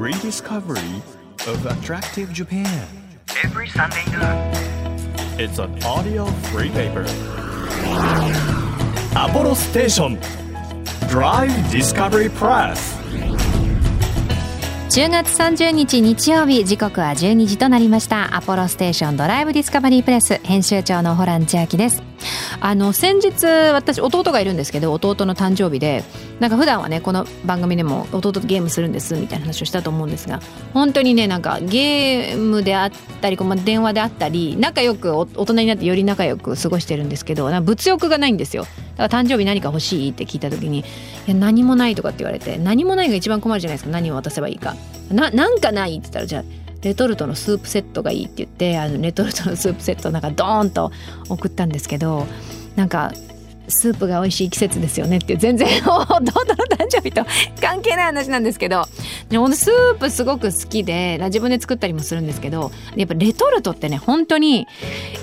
rediscovery of attractive Japan. every Sunday noon. It's an audio free paper. Apollo Station Drive Discovery Press. 10月30日日曜日時刻は12時となりましたアポロステーションドライブディスカバリープレス編集長のホラン千秋ですあの先日私弟がいるんですけど弟の誕生日でなんか普段はねこの番組でも弟とゲームするんですみたいな話をしたと思うんですが本当にねなんかゲームであったりこうまあ電話であったり仲良く大人になってより仲良く過ごしてるんですけどな物欲がないんですよだから誕生日何か欲しいって聞いた時に「いや何もない」とかって言われて何もないが一番困るじゃないですか何を渡せばいいか。ななんかないって言ったらじゃあレトルトのスープセットがいいって言ってあのレトルトのスープセットなんかドーンと送ったんですけどなんかスープが美味しい季節ですよねっていう全然弟の誕生日と関係ない話なんですけど。でほんとスープすごく好きで自分で作ったりもするんですけどやっぱレトルトってね本当に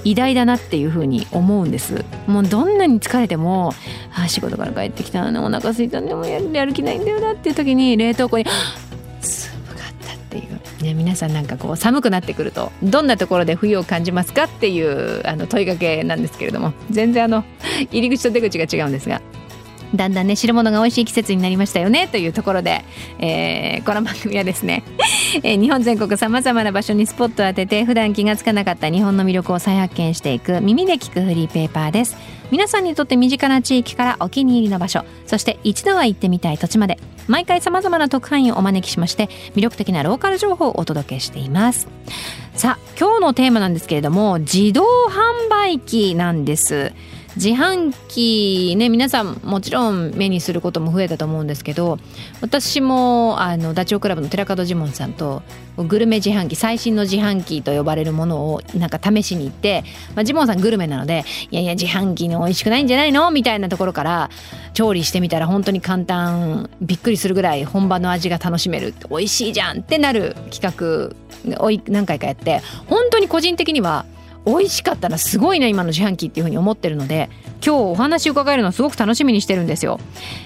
偉大だなっていう風に思うんです。もうどんなに疲れてもあ仕事から帰ってきたのお腹空いたんでもやるやる気ないんだよなっていう時に冷凍庫にね、皆さんなんかこう寒くなってくるとどんなところで冬を感じますかっていうあの問いかけなんですけれども全然あの入り口と出口が違うんですが。だんだんね汁物が美味しい季節になりましたよねというところで、えーこの番組はですね、えー日本全国さまざまな場所にスポットを当てて普段気がつかなかった日本の魅力を再発見していく耳で聞くフリーペーパーです皆さんにとって身近な地域からお気に入りの場所そして一度は行ってみたい土地まで毎回さまざまな特派員をお招きしまして魅力的なローカル情報をお届けしています。さあ今日のテーマなんですけれども自動販売機なんです。自販機ね皆さんもちろん目にすることも増えたと思うんですけど私もあのダチョウ倶楽部の寺門ジモンさんとグルメ自販機最新の自販機と呼ばれるものをなんか試しに行って、まあ、ジモンさんグルメなのでいやいや自販機の美味しくないんじゃないの？みたいなところから調理してみたら本当に簡単びっくりするぐらい本場の味が楽しめる。美味しいじゃんってなる企画を何回かやって本当に個人的には美味しかったらすごいな今の自販機っていうふうに思ってるので今日お話伺えるのすごく楽しみにしてるんですよ。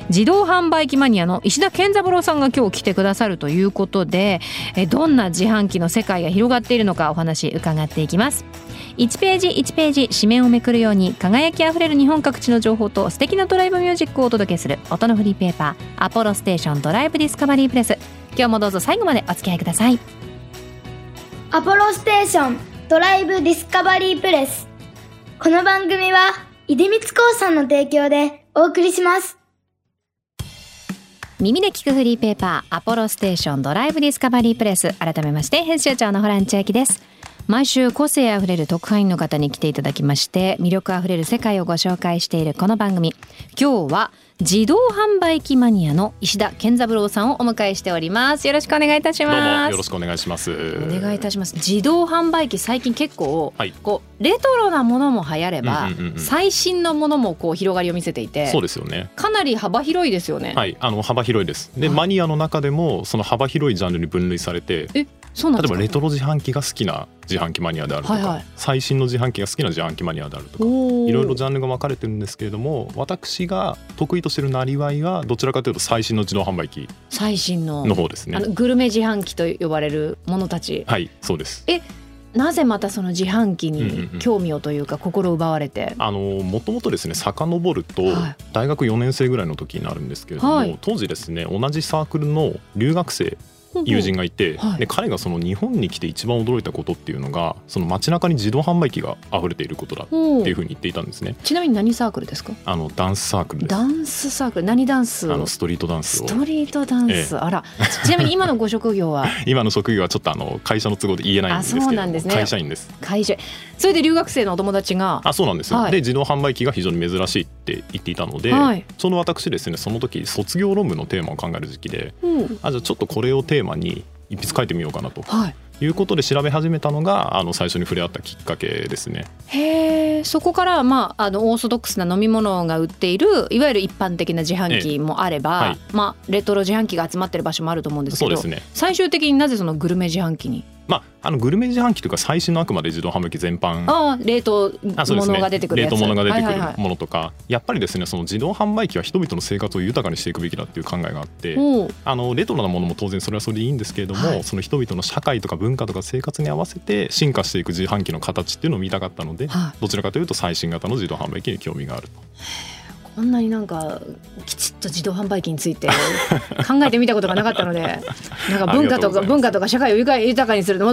自動販売機マニアの石田健三郎さんが今日来てくださるということでえどんな自販機の世界が広がっているのかお話伺っていきます。1ページ1ページ紙面をめくるように輝きあふれる日本各地の情報と素敵なドライブミュージックをお届けする音のフリーペーパーアポロステーションドライブディスカバリープレス。今日もどうぞ最後までお付き合いください。アポロステーション。ドライブディスカバリープレス。この番組は、出光興産の提供でお送りします。耳で聞くフリーペーパーアポロステーションドライブディスカバリープレス改めまして編集長のホラン千秋です毎週個性あふれる特派員の方に来ていただきまして魅力あふれる世界をご紹介しているこの番組今日は自動販売機マニアの石田健三郎さんをお迎えしております。よろしくお願いいたしどうもますよろしくお願いします。お願いいたします。自動販売機最近結構、はい。こうレトロなものも流行れば、うんうんうんうん。最新のものもこう広がりを見せていてそうですよね。かなり幅広いですよね、はい、あの幅広いです。で、はいマニアの中でもその幅広いジャンルに分類されて、えそうなん例えばレトロ自販機が好きな自販機マニアであるとか、はいはい。最新の自販機が好きな自販機マニアであるとか。いろいろジャンルが分かれてるんですけれども私が得意としてるなりわいはどちらかというと最新の自動販売機。最新の。の方ですね。あのグルメ自販機と呼ばれるものたち。はいそうですなぜまたその自販機うんうんうん。に興味をというか心奪われて、あのもともとですね遡るとはい。大学4年生ぐらいの時になるんですけれども、はい。当時ですね同じサークルの留学生友人がいて、はい。で彼がその日本に来て一番驚いたことっていうのがその街中に自動販売機が溢れていることだっていうふうに言っていたんですね。ちなみに何サークルですか？あのダンスサークルです。ダンスサークル。何ダンスあのストリートダンススをトリートダンス、ええ。あら。ちなみに今のご職業は？今の職業はちょっとあの会社の都合で言えないんですけあそうなんですね。会社員です。会社それで留学生のお友達があそうなんですよ、はい。で自動販売機が非常に珍しいって言っていたので、はい。その私ですねその時卒業論文のテーマを考える時期でうん。あじゃあちょっとこれをテーマに一筆書いてみようかなと。はい。いうことで調べ始めたのがあの最初に触れ合ったきっかけですね。へえそこから、まあ、あのオーソドックスな飲み物が売っているいわゆる一般的な自販機もあれば、はい。まあ、レトロ自販機が集まってる場所もあると思うんですけどそうですね。最終的になぜそのグルメ自販機にまああのグルメ自販機というか最新のあくまで自動販売機全般。ああ冷凍物が出てくる冷凍物が出てくるものとか、やっぱりですねその自動販売機は人々の生活を豊かにしていくべきだっていう考えがあって。あのレトロなものも当然それはそれでいいんですけれども、はい。その人々の社会とか文化とか生活に合わせて進化していく自販機の形っていうのを見たかったので、はい。どちらかというと最新型の自動販売機に興味があると。こんなになんかきちっと自動販売機について 考えてみたことがなかったのでなんか文化とか文化とか社会を豊かにすると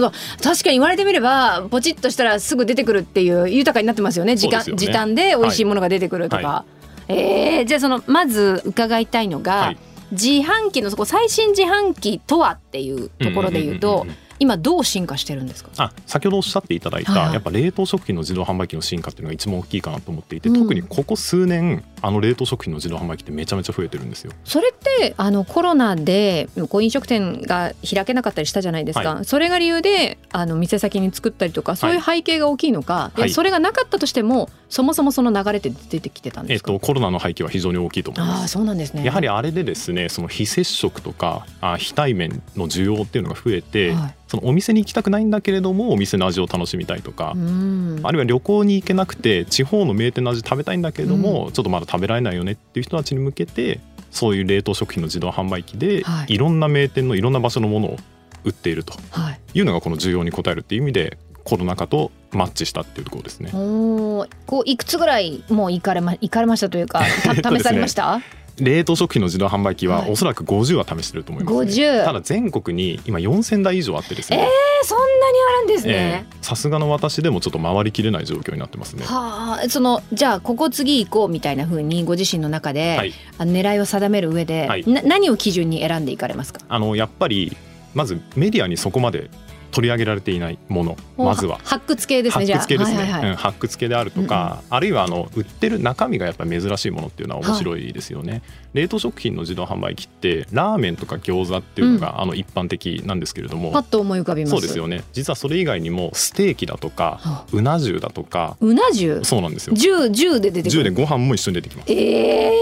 確かに言われてみればポチッとしたらすぐ出てくるっていう豊かになってますよね。時間ね。時短で美味しいものが出てくるとか。はえーじゃあそのまず伺いたいのが、はい。自販機のそこ最新自販機とはっていうところで言うとうんうんうんうん今どう進化してるんですか？あ先ほどおっしゃっていただいた、はいはい。やっぱ冷凍食品の自動販売機の進化っていうのが一番大きいかなと思っていて、うん。特にここ数年あの冷凍食品の自動販売機ってめちゃめちゃ増えてるんですよ。それってあのコロナでこう飲食店が開けなかったりしたじゃないですか、はそれが理由であの店先に作ったりとかそういう背景が大きいのか、はい。それがなかったとしてもそもそもその流れって出てきてたんえっですか、とコロナの背景は非常に大きいと思いまああす。そうなんですね。やはりあれでですねその非接触とかあ非対面の需要っていうのが増えて、はいそのお店に行きたくないんだけれどもお店の味を楽しみたいとか、うん。あるいは旅行に行けなくて地方の名店の味食べたいんだけれども、ちょっとまだ食べられないよねっていう人たちに向けてそういう冷凍食品の自動販売機で、はい。い、ろんな名店のいろんな場所のものを売っているとはい。いうのがこの需要に応えるっていう意味でコロナ禍とマッチしたっていうところですね。おーこういくつぐらいもう行かれま行かれましたというか 試されました、冷凍食品の自動販売機ははい。おそらく50は試してると思います、ね。50ただ全国に今4000台以上あってですね、えそんなにあるんですね、えーさすがの私でもちょっと回りきれない状況になってますね。はあそのじゃあここ次行こうみたいな風にご自身の中で、はい。あの狙いを定める上で、はい。な何を基準に選んでいかれますか？あのやっぱりまずメディアにそこまで取り上げられていないものまずは。発掘系ですね発掘系ですね、はいはいはい。うん発掘系であるとか、あるいはあの売ってる中身がやっぱり珍しいものっていうのは面白いですよね、冷凍食品の自動販売機ってラーメンとか餃子っていうのが、あの一般的なんですけれども。パッと思い浮かびます。そうですよね。実はそれ以外にもステーキだとかはうな重だとか。うな重？そうなんですよ。十十で出てく重でるご飯も一緒に出てきます。ええ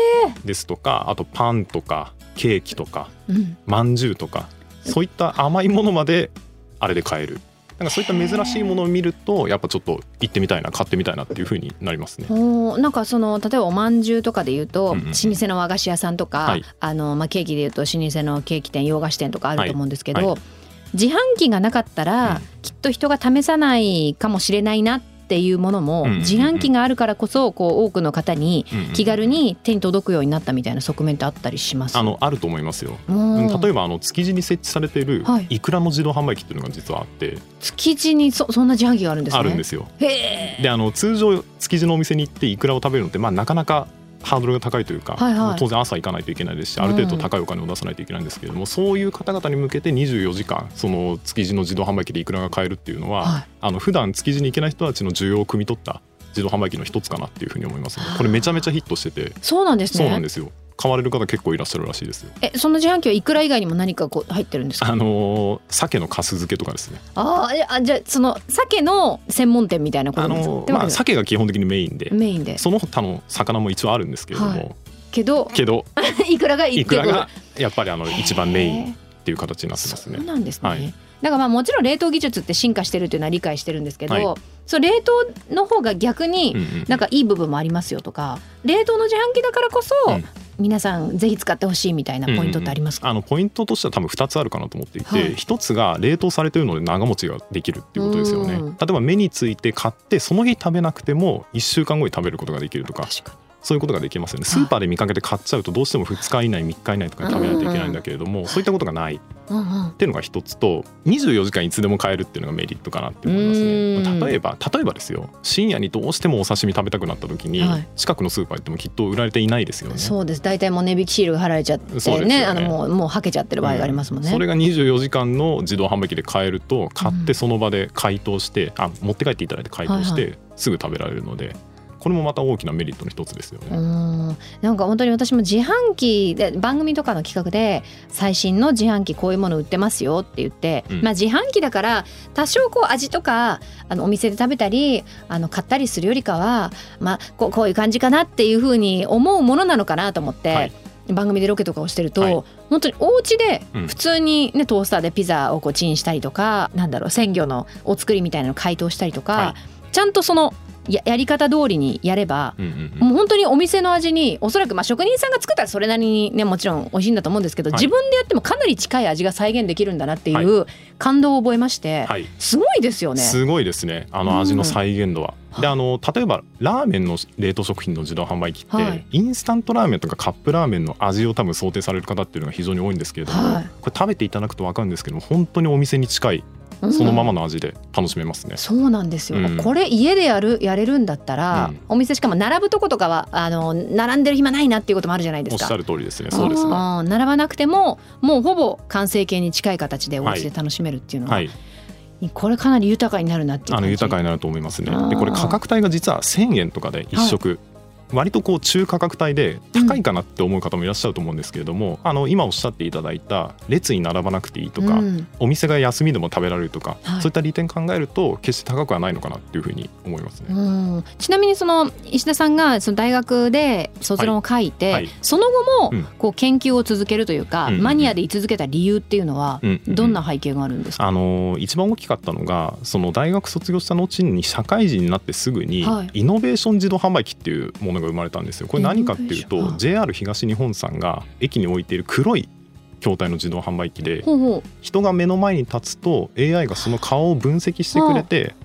ですとかあとパンとかケーキとかうん。まんじゅうとかそういった甘いものまであれで買える。なんかそういった珍しいものを見るとやっぱちょっと行ってみたいな買ってみたいなっていう風になりますね。おー。なんかその例えばおまんじゅうとかで言うと、うんうん老舗の和菓子屋さんとか、はい。あのまあ、ケーキで言うと老舗のケーキ店洋菓子店とかあると思うんですけど、はい。は自販機がなかったら、うん。きっと人が試さないかもしれないなっていうものも、自販機があるからこそこう多くの方に気軽に手に届くようになったみたいな側面ってあったりします。あのあると思いますよ。例えばあの築地に設置されているはい。イクラの自動販売機っていうのが実はあって。築地にそそんな自販機があるんですね。あるんですよ。であの通常築地のお店に行ってイクラを食べるのってまあなかなかハードルが高いというか、はいはい。当然朝行かないといけないですしある程度高いお金を出さないといけないんですけれども、そういう方々に向けて24時間その築地の自動販売機でイクラが買えるっていうのは、はい。あの普段築地に行けない人たちの需要を汲み取った自動販売機の一つかなっていうふうに思いますね。これめちゃめちゃヒットしてて。そうなんですね。そうなんですよ買われる方結構いらっしゃるらしいですよ。えその自販機はいくら以外にも何かこう入ってるんですか？あのー鮭のかす漬けとかですね。あーえあじゃあその鮭の専門店みたいなことですか、のーまあ鮭が基本的にメインで。メインで。その他の魚も一応あるんですけれど。も、はいけどけど いくらがいいくらがやっぱりあの一番メインっていう形になってますね。そう。なんですね、はい。だからまあもちろん冷凍技術って進化してるっていうのは理解してるんですけど、はい。そう冷凍の方が逆にうんうん。なんかいい部分もありますよとか冷凍の自販機だからこそ、うん皆さんぜひ使ってほしいみたいなポイントってありますか、あのポイントとしては多分2つあるかなと思っていて、はい。一つが冷凍されているので長持ちができるっていうことですよね。うん。例えば目について買ってその日食べなくても1週間後に食べることができるとかそういうことができますよね。スーパーで見かけて買っちゃうとどうしても2日以内3日以内とかに食べないといけないんだけれども、そういったことがない。っていうのが一つと24時間いつでも買えるっていうのがメリットかなって思いますうんね例えば例えばですよ。深夜にどうしてもお刺身食べたくなった時に、はい。近くのスーパー行ってもきっと売られていないですよね。そうです。大体もう値引きシールが貼られちゃってね。よね。あのもうもうはけちゃってる場合がありますもんね、それが24時間の自動販売機で買えると買ってその場で解凍して、あ持って帰っていただいて解凍して、はい。すぐ食べられるのでこれもまた大きなメリットの一つですようね。ん。なんか本当に私も自販機で番組とかの企画で最新の自販機こういうもの売ってますよって言って、うん。まあ自販機だから多少こう味とかあのお店で食べたりあの買ったりするよりかはまあこうこういう感じかなっていうふうに思うものなのかなと思って、はい。番組でロケとかをしてると、はい。本当にお家でうん。普通にねトースターでピザをこうチンしたりとか、なんだろう鮮魚のお作りみたいなのを解凍したりとか、はちゃんとそのややり方通りにやれば、うんうんうん。もう本当にお店の味におそらくまあ職人さんが作ったらそれなりにねもちろん美味しいんだと思うんですけど、はい。自分でやってもかなり近い味が再現できるんだなっていう感動を覚えまして、はい。すごいですよね。すごいですね。あの味の再現度は。であの例えばラーメンの冷凍食品の自動販売機って、はい。インスタントラーメンとかカップラーメンの味を多分想定される方っていうのが非常に多いんですけれども、はい。これ食べていただくと分かるんですけども本当にお店に近いそのままの味で楽しめますね。そうなんですよ、うんこれ家でやるやれるんだったら、うんお店しかも並ぶとことかはあの並んでる暇ないなっていうこともあるじゃないですかおっしゃ。る通りですね。そうですね。ん並ばなくてももうほぼ完成形に近い形でお家で楽しめるっていうのは、はい、これかなり豊かになるなっていうあの豊かになると思いますね。でこれ価格帯が実は1000円とかで一食、割とこう中価格帯で高いかなって思う方もいらっしゃると思うんですけれども、あの今おっしゃっていただいた列に並ばなくていいとか、うん。お店が休みでも食べられるとか、はい。そういった利点考えると決して高くはないのかなっていうふうに思いますね。うん。ちなみにその石田さんがその大学で卒論を書いて、はい。はい。その後うん。もこう研究を続けるというか、うんうんうん。マニアで居続けた理由っていうのはうん。うん。うん。どんな背景があるんですか、あの一番大きかったのがその大学卒業した後に社会人になってすぐにはい。イノベーション自動販売機っていうものが生まれたんですよ。これ何かっていうと JR 東日本さんが駅に置いている黒い筐体の自動販売機で人が目の前に立つと AI がその顔を分析してくれて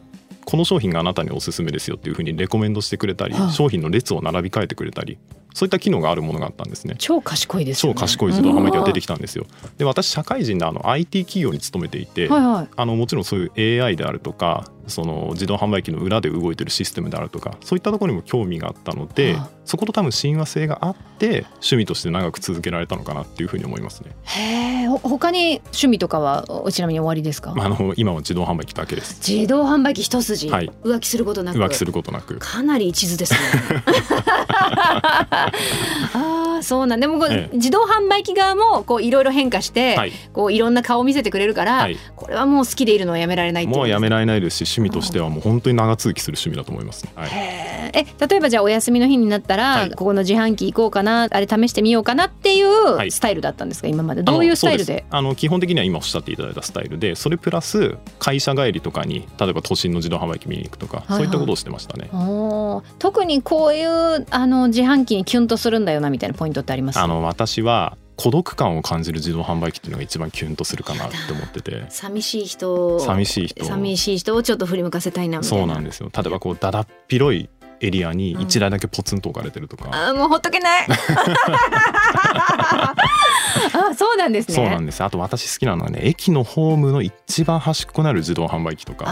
この商品があなたにおすすめですよっていうふうにレコメンドしてくれたりはあ。商品の列を並び替えてくれたりそういった機能があるものがあったんですね。超賢いですよ超ね。賢い自動販売機が出てききたんですよ。で私社会人であの IT 企業に勤めていて、はいはい。あのもちろんそういう AI であるとかその自動販売機の裏で動いてるシステムであるとかそういったところにも興味があったので、はあそこと多分親和性があって趣味として長く続けられたのかなっていうふうに思いますね。へえ。ほ他に趣味とかはおちなみに終わりですか？まあ、あの今は自動販売機だけです。自動販売機一筋、はい浮気することなく浮気することなく。かなり一途ですね。ああそうなん。でもこう、ええ。自動販売機側もこういろいろ変化して、はい。こういろんな顔を見せてくれるから、はい。これはもう好きでいるのはやめられないもうやめ。られないですし趣味としてはもう本当に長続きする趣味だと思います、ね。はい。へええ例えばじゃあお休みの日になったら、はい。ここの自販機行こうかなあれ試してみようかなっていはい。うスタイルだったんですか今まで。どういうスタイルで？あの基本的には今おっしゃっていただいたスタイルでそれプラス会社帰りとかに例えば都心の自動販売機見に行くとか、はいそういったことをしてましたね。特にこういうあの自販機にキュンとするんだよなみたいなポイントってあります？あの私は孤独感を感じる自動販売機っていうのが一番キュンとするかなって思ってて。寂しい人寂しい人寂しい人をちょっと振り向かせたいなみたいな。そうなんですよ。例えばこうだだっ広いエリアに1台だけポツンと置かれてるとか、あーもうほっとけない。あそうなんですね。そうなんです。あと私好きなのはね駅のホームの一番端っこにある自動販売機とか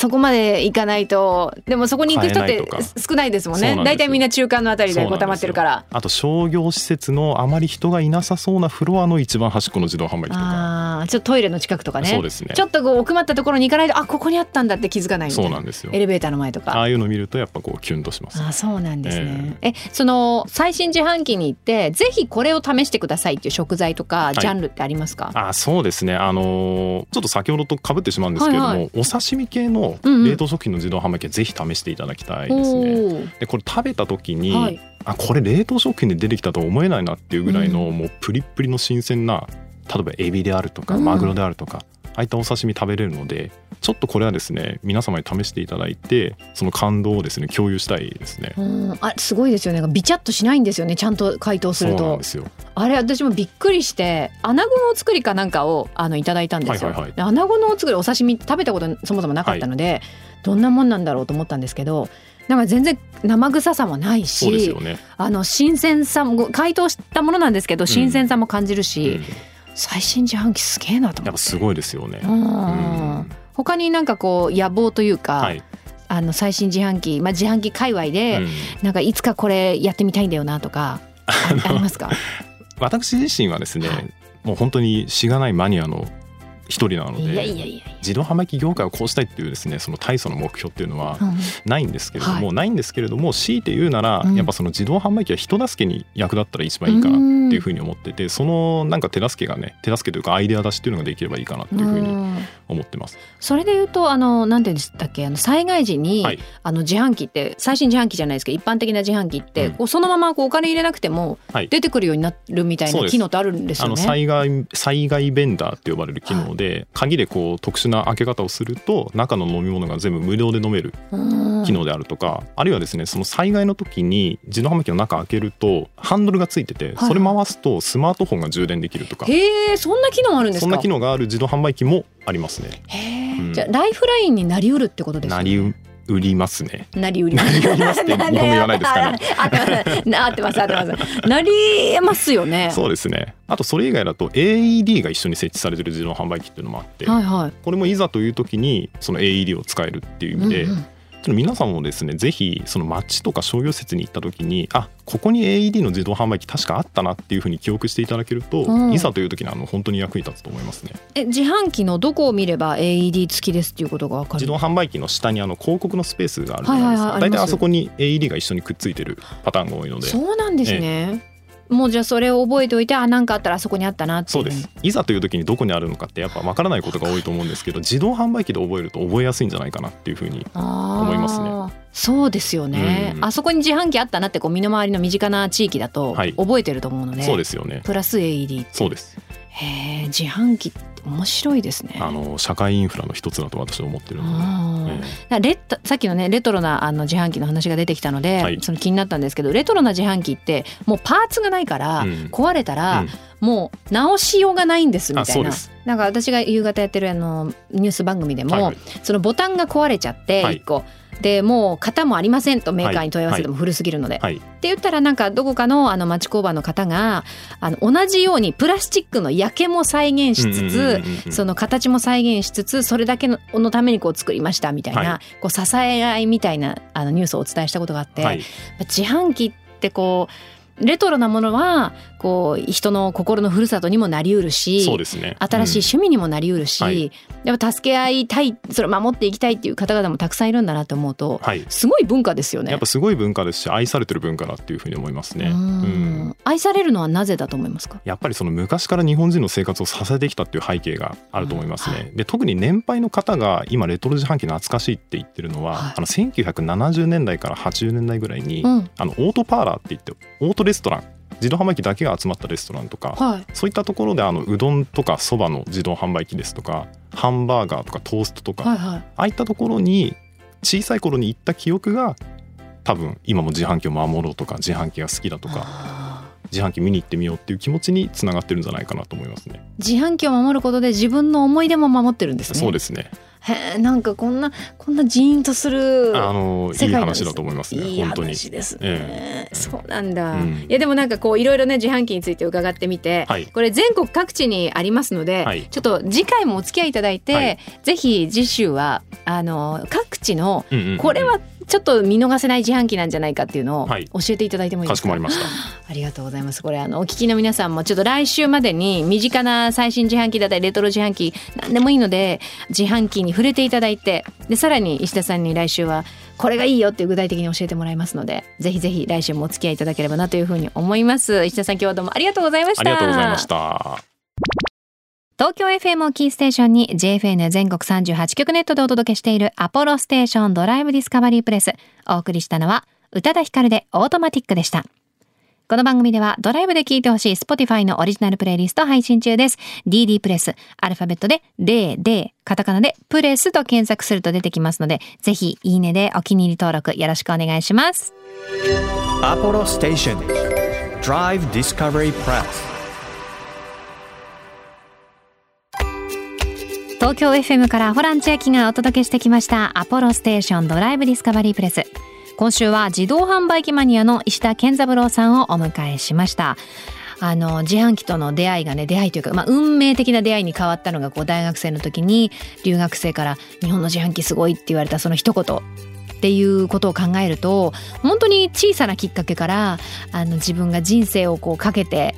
そこまで行かないと。でもそこに行く人って少ないですもんね。大体みんな中間のあたりでこう溜まってるから。あと商業施設のあまり人がいなさそうなフロアの一番端っこの自動販売機とか。あーちょっとトイレの近くとかね。そうですね。ちょっとこう奥まったところに行かないとあここにあったんだって気づかないそうなんですよ。エレベーターの前とか。ああいうの見るとやっぱこうキュンとします。あそうなんですね。えその最新自販機に行ってぜひこれを試してくださいっていう食材とかい。ジャンルってありますか？あそうですね。あのーちょっと先ほどと被ってしまうんですけれども、はいはお刺身系のうんうん。冷凍食品の自動販売機はぜひ試していただきたいですね。おー。でこれ食べた時に、はい。あこれ冷凍食品で出てきたとは思えないなっていうぐらいの、うん。もうプリップリの新鮮な例えばエビであるとかうん。マグロであるとか、ああいったお刺身食べれるのでちょっとこれはですね皆様に試していただいてその感動をですね共有したいですね。うんあすごいですよね。ビチャっとしないんですよね。ちゃんと解凍するとそうなんで。すよ。あれ私もびっくりして穴子のお作りかなんかをあのいただいたんですよ。はいはいはいで穴子のお作りお刺身食べたことそもそもなかったので、どんなもんなんだろうと思ったんですけど。なんか全然生臭さもないしそうですよ、ね。あの新鮮さも解凍したものなんですけど新鮮さも感じるうし、ん最新自販機すげえなと思って。やっぱすごいですよね。うんうん他になんかこう野望というか、はい。あの最新自販機、まあ、自販機界隈で、うんなんかいつかこれやってみたいんだよなとかあありますか？私自身はですね、はいもう本当にしがないマニアの一人なので自動販売機業界をこうしたいっていうですねその大層の目標っていうのはうん。ないんですけれども、はないんですけれども強いて言うなら、うん。やっぱその自動販売機は人助けに役立ったら一番いいかなっていうふうに思っててそのなんか手助けがね手助けというかアイデア出しっていうのができればいいかなっていうふうにうん。思ってます。それで言うとあのなんていうんでしたっけあの災害時に、はい。あの自販機って最新自販機じゃないですけど一般的な自販機って、うん。こうそのままこうお金入れなくてもはい。出てくるようになるみたいな機能ってあるんですあのよね。災害災害ベンダーって呼ばれる機能で、鍵でこう特殊な開け方をすると中の飲み物が全部無料で飲めるうん。機能であるとか、あるいはですねその災害の時に自動販売機の中開けるとハンドルがついててはいそれ回すとスマートフォンが充電できるとか、へえそんな機能あるんですか？そんな機能がある自動販売機もありますね。へえ、うん。じゃあライフラインになりうるってことですね。なり売りますね。なりうりなりうりますって 日本語言わないですかね。あ合ってます合ってます。なりますよね。そうですね。あとそれ以外だと AED が一緒に設置されてる自動販売機っていうのもあって、はいはい。これもいざという時にその AED を使えるっていう意味で、うんうん皆さんもですねぜひその街とか商業施設に行った時にあここに AED の自動販売機確かあったなっていうふうに記憶していただけると、うん。いざという時にあの本当に役に立つと思いますね。え自販機のどこを見れば AED 付きですっていうことがわかる？自動販売機の下にあの広告のスペースがあるじゃないですはいはいはいあります。か大体あそこに AED が一緒にくっついてるパターンが多いので。そうなんですね。もうじゃあそれを覚えておいてあなんかあったらあそこにあったなっていそうです。いざという時にどこにあるのかってやっぱ分からないことが多いと思うんですけど自動販売機で覚えると覚えやすいんじゃないかなっていうふうに思思いますね。そうですよね、うんあそこに自販機あったなってこう身の回りの身近な地域だとはい。覚えてると思うので、そうですよね。プラス AED そうです。へえ自販機面白いですね。あの社会インフラの一つだと私は思ってるので、えレさっきのねレトロなあの自販機の話が出てきたので、はい。その気になったんですけどレトロな自販機ってもうパーツがないから、うん。壊れたら、うん。もう直しようがないんですみたいな。なんか私が夕方やってるあのニュース番組でも、はいはい。そのボタンが壊れちゃってはい。1個、でもう型もありませんとメーカーに問い合わせても古すぎるので、はいって言ったらなんかどこかのあの町工場の方があの同じようにプラスチックの焼けも再現しつつ、その形も再現しつつそれだけののためにこう作りましたみたいな、はい。こう支え合いみたいなあのニュースをお伝えしたことがあって、はい。自販機ってこうレトロなものはこう人の心のふるさとにもなりうるしそうですね。新しい趣味にもなりうるし、はい。やっぱ助け合いたいそれを守っていきたいっていう方々もたくさんいるんだなと思うと、はい。すごい文化ですよね。やっぱすごい文化ですし愛されてる文化だっていうふうに思いますね。ううん。ん愛されるのはなぜだと思いますか？やっぱりその昔から日本人の生活を支えてきたっていう背景があると思いますね。うんはで特に年配の方が今レトロ自販機懐かしいって言ってるのは、はい。あの1970年代から80年代ぐらいに、うん。あのオートパーラーって言ってオートレストラン自動販売機だけが集まったレストランとか、はいそういったところであのうどんとかそばの自動販売機ですとかハンバーガーとかトーストとか、はいはいああいったところに小さい頃に行った記憶が多分今も自販機を守ろうとか自販機が好きだとかあ自販機見に行ってみようっていう気持ちにつながってるんじゃないかなと思いますね。ー自販機を守ることで自分の思い出も守ってるんですね。そうですね。へえなんかこんなこんなジーンとするあのいい話だと思いますね。いい本当に。話ですね、ええ。そうなんだ、うん。いやでもなんかこういろいろね自販機について伺ってみて、はい。これ全国各地にありますので、はい。ちょっと次回もお付き合いいただいて、はい。ぜひ次週はあの各地のうんうんうん。これはちょっと見逃せない自販機なんじゃないかっていうのをはい教えていただいてもいいですか、かしこまりました。ありがとうございます。これあのお聞きの皆さんもちょっと来週までに身近な最新自販機だったりレトロ自販機何でもいいので自販機に触れていただいてでさらに石田さんに来週はこれがいいよっていう具体的に教えてもらいますのでぜひぜひ来週もお付き合いいただければなというふうに思います。石田さん今日はどうもありがとうございました。ありがとうございました。東京 FM をキーステーションに JFN 全国38局ネットでお届けしているアポロステーションドライブディスカバリープレス。お送りしたのは宇多田ヒカルでオートマティックでした。この番組ではドライブで聴いてほしい Spotify のオリジナルプレイリスト配信中です。DD プレス、アルファベットで DD、カタカナでプレスと検索すると出てきますので、ぜひいいねでお気に入り登録よろしくお願いします。Apollo Station Drive Discovery Press 東京 FM からホラン千秋がお届けしてきましたアポロステーションドライブディスカバリープレス。今週は自動販売機マニアの石田健三郎さんをお迎えしました。あの自販機との出会いがね出会いというか、まあ、運命的な出会いに変わったのがこう大学生の時に留学生から「日本の自販機すごい」って言われたその一言っていうことを考えると本当に小さなきっかけからあの自分が人生をこうかけて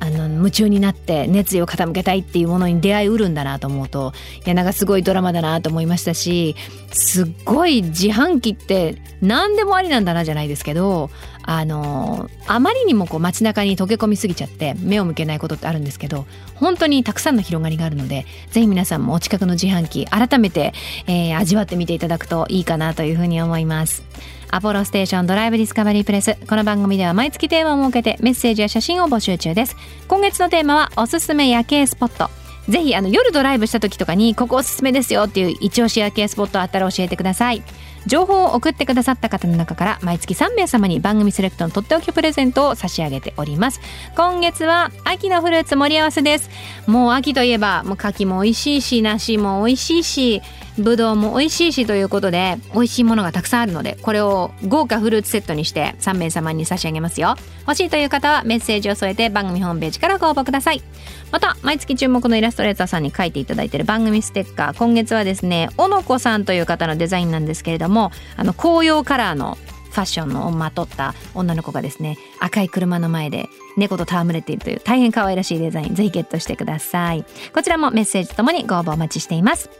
あの夢中になって熱意を傾けたいっていうものに出会いうるんだなと思うといやなんかすごいドラマだなと思いましたしすっごい自販機って何でもありなんだなじゃないですけどあのあまりにもこう街中に溶け込みすぎちゃって目を向けないことってあるんですけど本当にたくさんの広がりがあるのでぜひ皆さんもお近くの自販機改めて、えー味わってみていただくといいかなというふうに思います。アポロステーションドライブディスカバリープレス。この番組では毎月テーマを設けてメッセージや写真を募集中です。今月のテーマはおすすめ夜景スポット。ぜひあの夜ドライブした時とかにここおすすめですよっていう一押し夜景スポットあったら教えてください。情報を送ってくださった方の中から毎月3名様に番組セレクトのとっておきプレゼントを差し上げております。今月は秋のフルーツ盛り合わせです。もう秋といえばもう柿も美味しいし梨も美味しいしぶどうも美味しいしということで美味しいものがたくさんあるのでこれを豪華フルーツセットにして3名様に差し上げますよ。欲しいという方はメッセージを添えて番組ホームページからご応募ください。また毎月注目のイラストレーターさんに書いていただいている番組ステッカー。今月はですね小野子さんという方のデザインなんですけれどもあの紅葉カラーのファッションのをまとった女の子がですね赤い車の前で猫と戯れているという大変可愛らしいデザインぜひゲットしてください。こちらもメッセージともにご応募お待ちしています。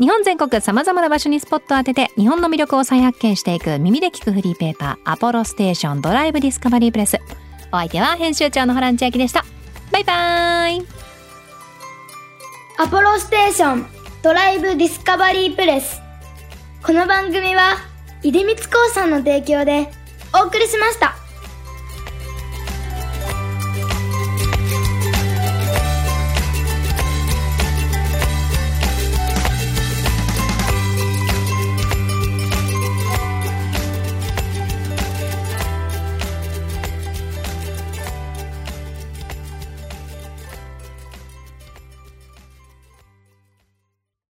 日本全国さまざまな場所にスポットを当てて日本の魅力を再発見していく耳で聞くフリーペーパーアポロステーションドライブディスカバリープレス。お相手は編集長のホラン千秋でした。バイバイ。アポロステーションドライブディスカバリープレス。この番組は出光興産の提供でお送りしました。